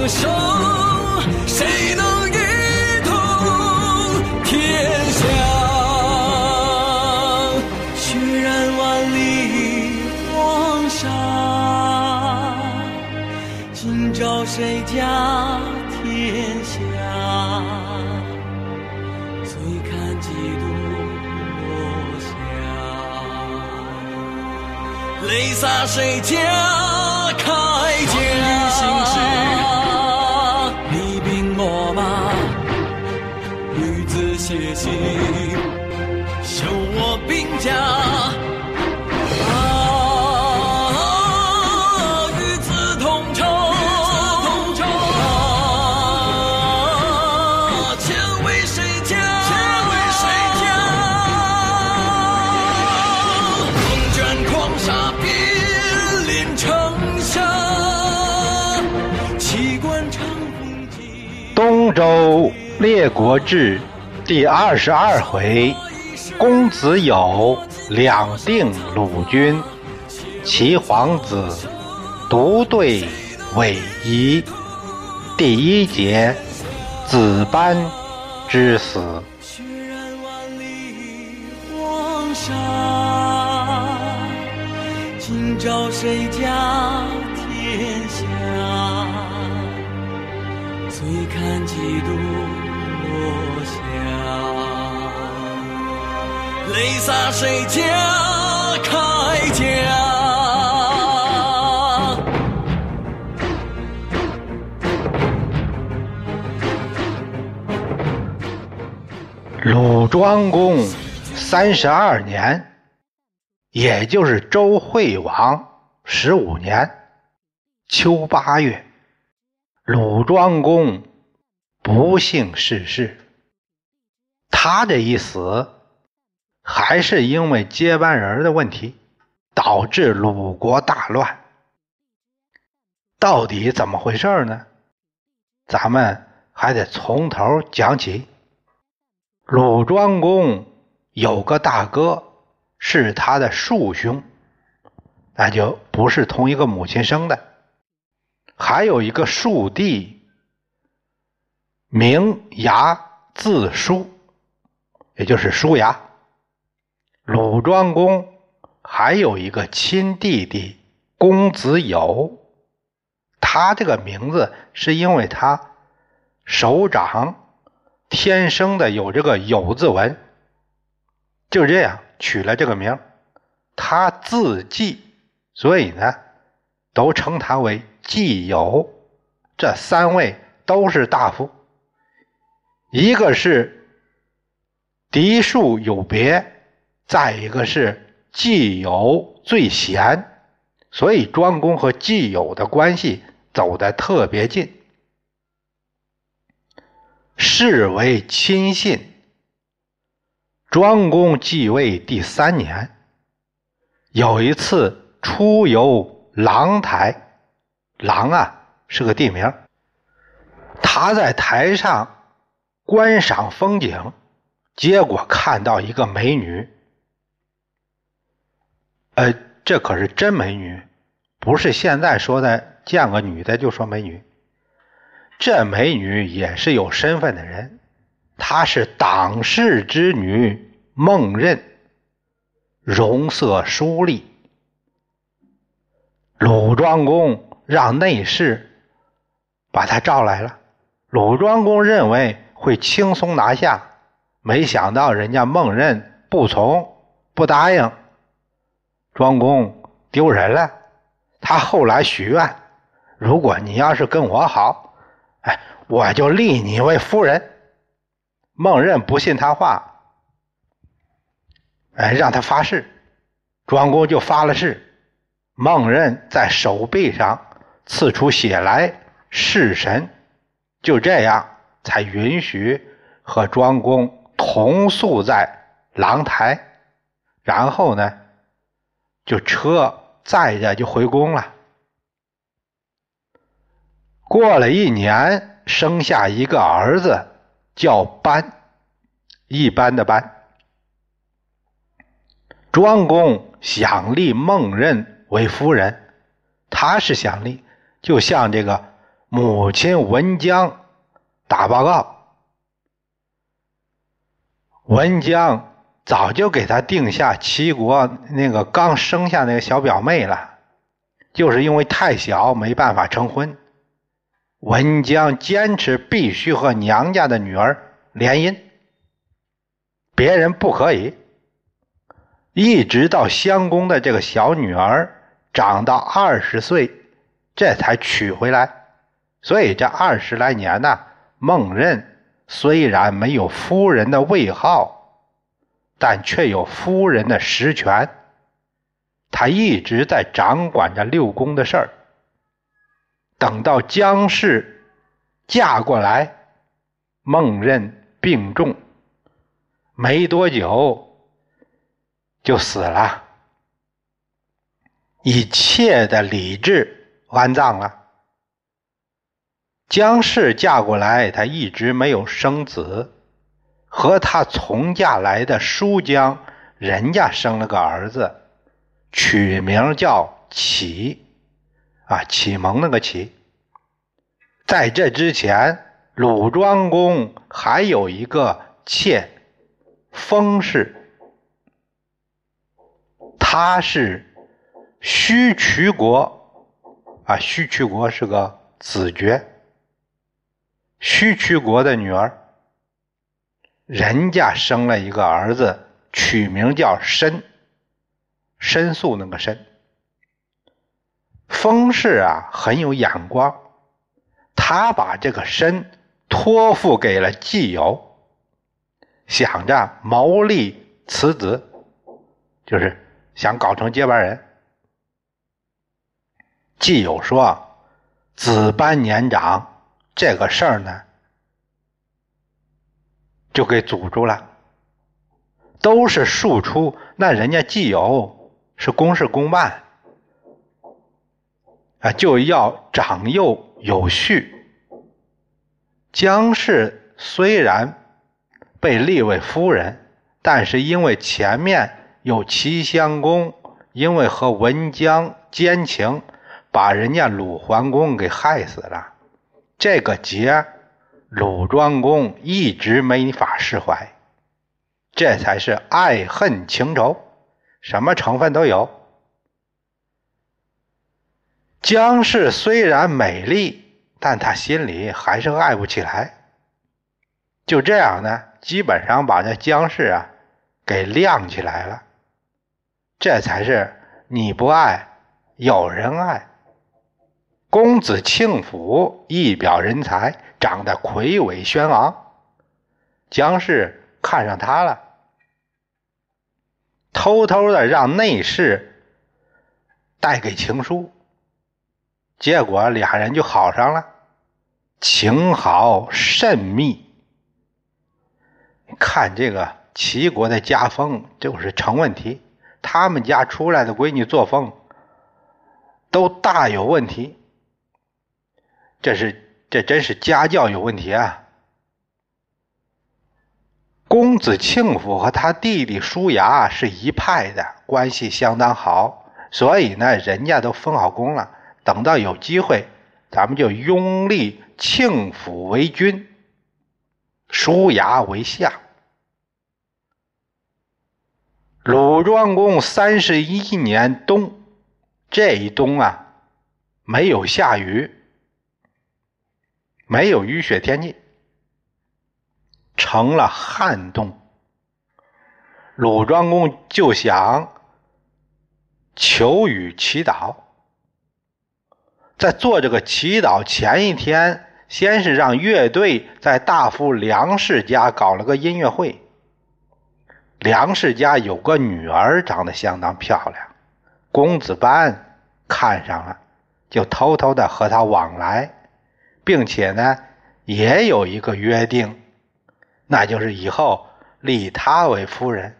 歌声谁能一统天下血染万里黄沙今朝谁家天下醉看几度落霞。泪洒谁家铠甲女子写信，修我兵甲。列国志第二十二回，公子友两定鲁军，齐皇子独对韦仪。第一节，子班之死。今朝谁家天下？醉看几度落霞，泪洒谁家铠甲？鲁庄公三十二年，也就是周惠王十五年秋八月。鲁庄公不幸逝世，他这一死，还是因为接班人的问题，导致鲁国大乱。到底怎么回事呢？咱们还得从头讲起。鲁庄公有个大哥，是他的庶兄，那就不是同一个母亲生的。还有一个庶弟，名牙，字叔，也就是叔牙。鲁庄公还有一个亲弟弟公子友，他这个名字是因为他手掌天生的有这个有字纹，就这样取了这个名。他字季，所以呢，都称他为。季友这三位都是大夫，一个是嫡庶有别，再一个是季友最贤，所以庄公和季友的关系走得特别近，视为亲信。庄公继位第三年，有一次出游狼台。狼啊，是个地名。他在台上观赏风景，结果看到一个美女。呃，这可是真美女，不是现在说的见个女的就说美女。这美女也是有身份的人，她是党氏之女孟任，容色淑丽。鲁庄公。让内侍把他召来了。鲁庄公认为会轻松拿下，没想到人家孟任不从，不答应。庄公丢人了。他后来许愿：如果你要是跟我好，哎，我就立你为夫人。孟任不信他话，哎，让他发誓。庄公就发了誓。孟任在手背上。刺出血来弑神，就这样才允许和庄公同宿在廊台，然后呢，就车载着就回宫了。过了一年，生下一个儿子，叫班，一般的班。庄公想立孟任为夫人，他是想立。就像这个母亲文姜打报告，文姜早就给他定下齐国那个刚生下那个小表妹了，就是因为太小没办法成婚，文姜坚持必须和娘家的女儿联姻，别人不可以。一直到襄公的这个小女儿长到二十岁，这才娶回来。所以这二十来年呢，孟任虽然没有夫人的位号，但却有夫人的实权。他一直在掌管着六宫的事儿。等到姜氏嫁过来，孟任病重，没多久就死了，以妾的礼制安葬了。姜氏嫁过来，她一直没有生子，和她从嫁来的叔姜，人家生了个儿子，取名叫启。啊，启蒙那个启，在这之前，鲁庄公还有一个妾，封氏，他是须渠国，啊，须渠国是个子爵，须渠国的女儿，人家生了一个儿子，取名叫申，申诉那个申。封氏啊很有眼光，他把这个申托付给了季友，想着谋立此子，就是想搞成接班人。季友说：“子班年长，这个事儿呢，就给阻住了。都是庶出，那人家季友是公事公办。”啊，就要长幼有序。姜氏虽然被立为夫人，但是因为前面有齐襄公，因为和文姜奸情，把人家鲁桓公给害死了。这个结，鲁庄公一直没法释怀，这才是爱恨情仇，什么成分都有。姜氏虽然美丽，但她心里还是爱不起来。就这样呢，基本上把这姜氏啊给晾起来了。这才是你不爱，有人爱。公子庆府一表人才，长得魁伟轩昂，姜氏看上他了，偷偷的让内侍带给情书。结果俩人就好上了，情好甚密。看这个齐国的家风就是成问题，他们家出来的闺女作风都大有问题。这是这真是家教有问题啊！公子庆府和他弟弟叔牙是一派的，关系相当好，所以呢，人家都封好公了。等到有机会，咱们就拥立庆府为君，叔牙为相。鲁庄公三十一年冬，这一冬啊，没有下雨，没有雨雪天气，成了旱冬。鲁庄公就想求雨祈祷。在做这个祈祷前一天，先是让乐队在大夫梁氏家搞了个音乐会。梁氏家有个女儿，长得相当漂亮，公子班看上了，就偷偷的和她往来，并且呢，也有一个约定，那就是以后立她为夫人。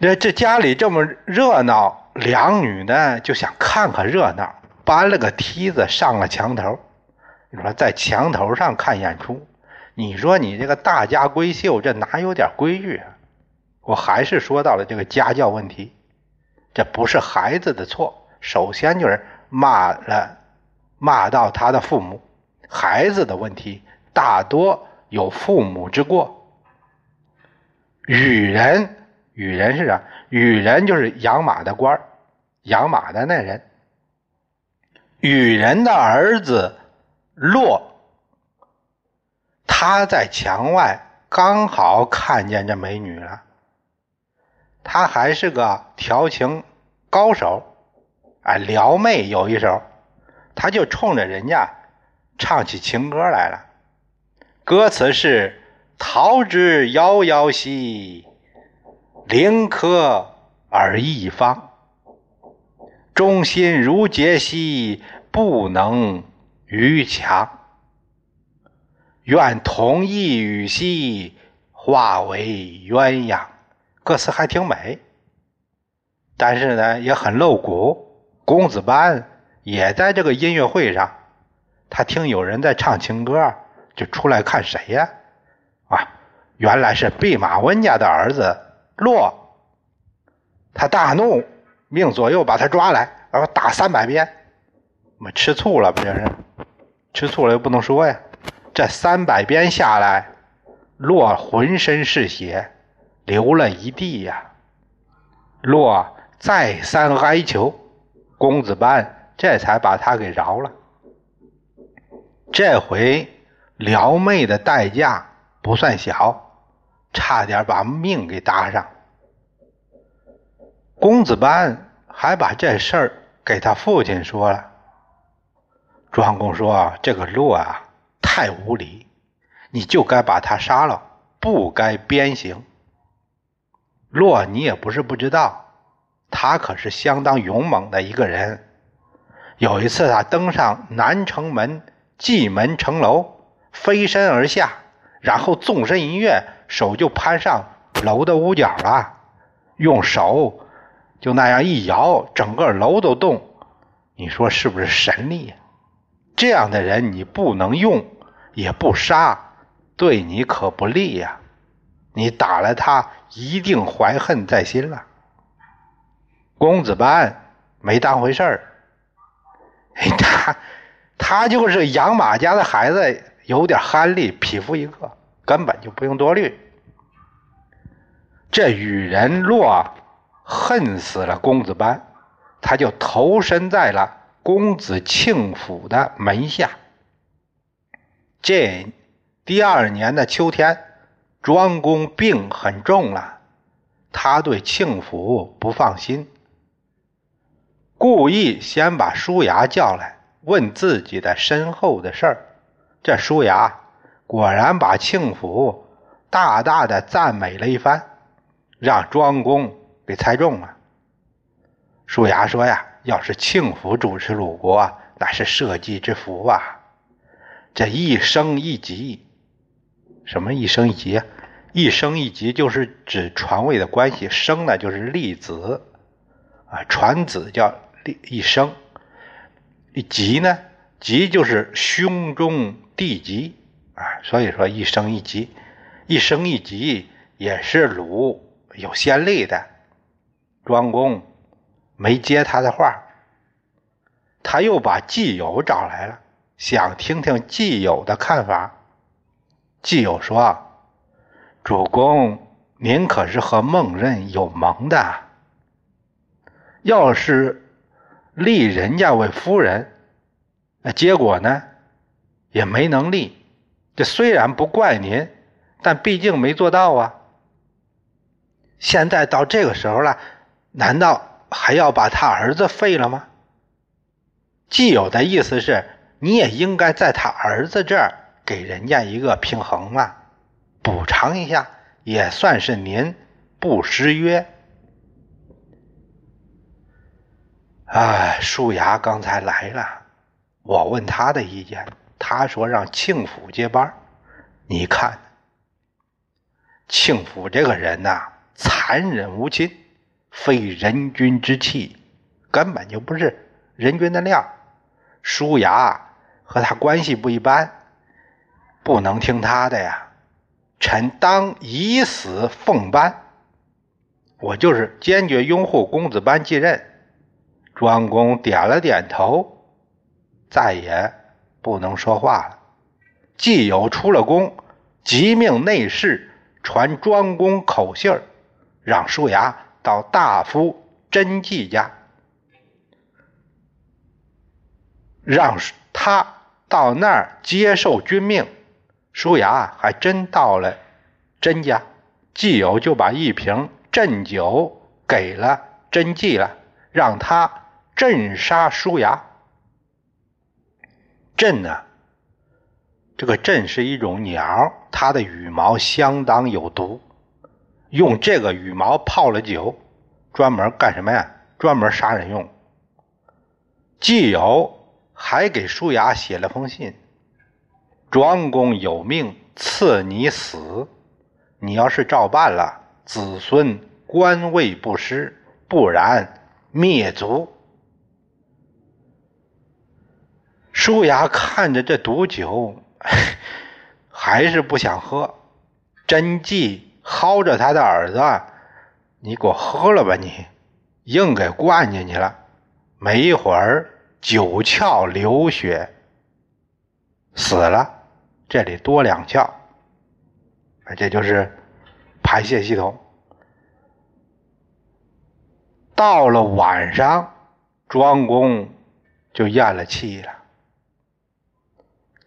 这这家里这么热闹。两女呢就想看看热闹，搬了个梯子上了墙头。你说在墙头上看演出，你说你这个大家闺秀，这哪有点规矩啊？我还是说到了这个家教问题，这不是孩子的错，首先就是骂了，骂到他的父母。孩子的问题大多有父母之过。羽人。羽人是啥？羽人就是养马的官养马的那人。羽人的儿子骆，他在墙外刚好看见这美女了。他还是个调情高手，哎，撩妹有一手，他就冲着人家唱起情歌来了。歌词是：“桃之夭夭兮，临客而异方。忠心如结兮，不能逾墙。愿同一语兮，化为鸳鸯。”歌词还挺美，但是呢也很露骨。公子班也在这个音乐会上，他听有人在唱情歌，就出来看谁呀？啊，原来是弼马温家的儿子洛。他大怒，命左右把他抓来，然后打三百鞭。我吃醋了，不就是吃醋了又不能说呀。这三百鞭下来，洛浑身是血。流了一地呀！洛再三哀求，公子班这才把他给饶了。这回撩妹的代价不算小，差点把命给搭上。公子班还把这事儿给他父亲说了。庄公说：“这个洛啊，太无礼，你就该把他杀了，不该鞭刑。”洛，你也不是不知道，他可是相当勇猛的一个人。有一次，他登上南城门蓟门城楼，飞身而下，然后纵身一跃，手就攀上楼的屋角了，用手就那样一摇，整个楼都动。你说是不是神力？这样的人你不能用，也不杀，对你可不利呀。你打了他，一定怀恨在心了。公子班没当回事儿，他他就是养马家的孩子，有点憨力，匹夫一个，根本就不用多虑。这羽人若恨死了公子班，他就投身在了公子庆府的门下。这第二年的秋天。庄公病很重了，他对庆府不放心，故意先把舒牙叫来，问自己的身后的事儿。这舒牙果然把庆府大大的赞美了一番，让庄公给猜中了。舒牙说呀：“要是庆府主持鲁国，那是社稷之福啊！这一生一级。”什么一生一级？一生一级就是指传位的关系，生呢就是立子，啊，传子叫立一生，一吉呢，吉就是胸中地吉，啊，所以说一生一吉，一生一吉也是鲁有先例的。庄公没接他的话，他又把季友找来了，想听听季友的看法。季友说：“主公，您可是和孟任有盟的，要是立人家为夫人，那结果呢，也没能立。这虽然不怪您，但毕竟没做到啊。现在到这个时候了，难道还要把他儿子废了吗？季友的意思是，你也应该在他儿子这儿。给人家一个平衡嘛，补偿一下，也算是您不失约。哎，树牙刚才来了，我问他的意见，他说让庆府接班。你看，庆府这个人呐，残忍无情，非人君之气，根本就不是人君的料。舒牙和他关系不一般。不能听他的呀！臣当以死奉班，我就是坚决拥护公子班继任。庄公点了点头，再也不能说话了。既有出了宫，即命内侍传庄公口信儿，让叔牙到大夫甄季家。让他到那儿接受君命。舒牙还真到了甄家，季友就把一瓶鸩酒给了甄季了，让他镇杀舒牙。鸩呢，这个鸩是一种鸟，它的羽毛相当有毒，用这个羽毛泡了酒，专门干什么呀？专门杀人用。季友还给舒牙写了封信。庄公有命赐你死，你要是照办了，子孙官位不失；不然灭族。舒雅看着这毒酒，还是不想喝。甄季薅着他的耳朵：“你给我喝了吧！”你硬给灌进去了。没一会儿，九窍流血，死了。这里多两窍，这就是排泄系统。到了晚上，庄公就咽了气了。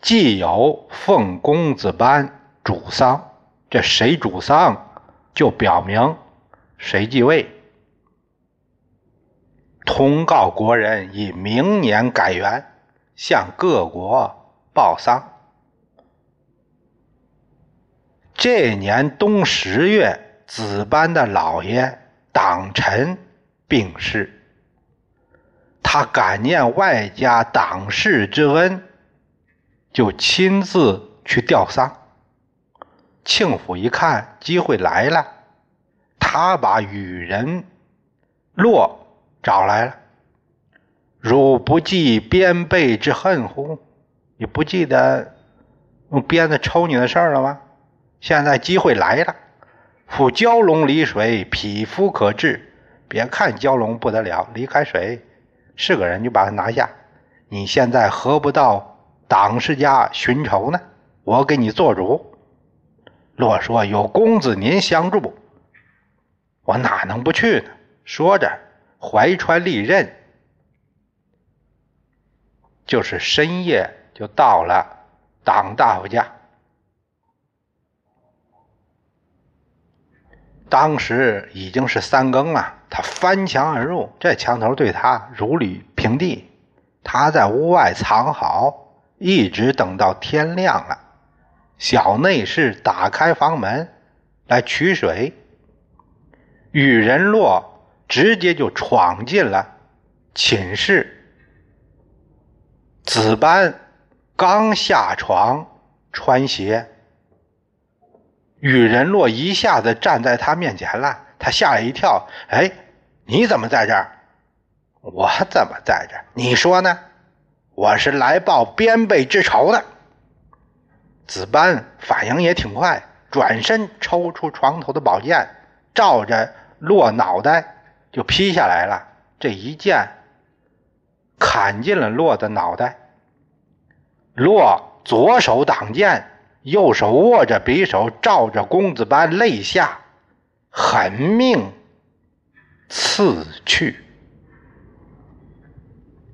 既有奉公子班主丧，这谁主丧，就表明谁继位。通告国人，以明年改元，向各国报丧。这年冬十月，子班的老爷党臣病逝，他感念外家党士之恩，就亲自去吊丧。庆府一看机会来了，他把羽人洛找来了。汝不记鞭背之恨乎？你不记得用鞭子抽你的事儿了吗？现在机会来了，赴蛟龙离水，匹夫可治。别看蛟龙不得了，离开水是个人就把他拿下。你现在何不到党世家寻仇呢？我给你做主。洛说：“有公子您相助，我哪能不去呢？”说着，怀揣利刃，就是深夜就到了党大夫家。当时已经是三更了，他翻墙而入，这墙头对他如履平地。他在屋外藏好，一直等到天亮了。小内侍打开房门来取水，雨人洛直接就闯进了寝室。子班刚下床穿鞋。雨人洛一下子站在他面前了，他吓了一跳。哎，你怎么在这儿？我怎么在这儿？你说呢？我是来报边辈之仇的。子班反应也挺快，转身抽出床头的宝剑，照着洛脑袋就劈下来了。这一剑砍进了洛的脑袋。洛左手挡剑。右手握着匕首，照着公子班肋下狠命刺去。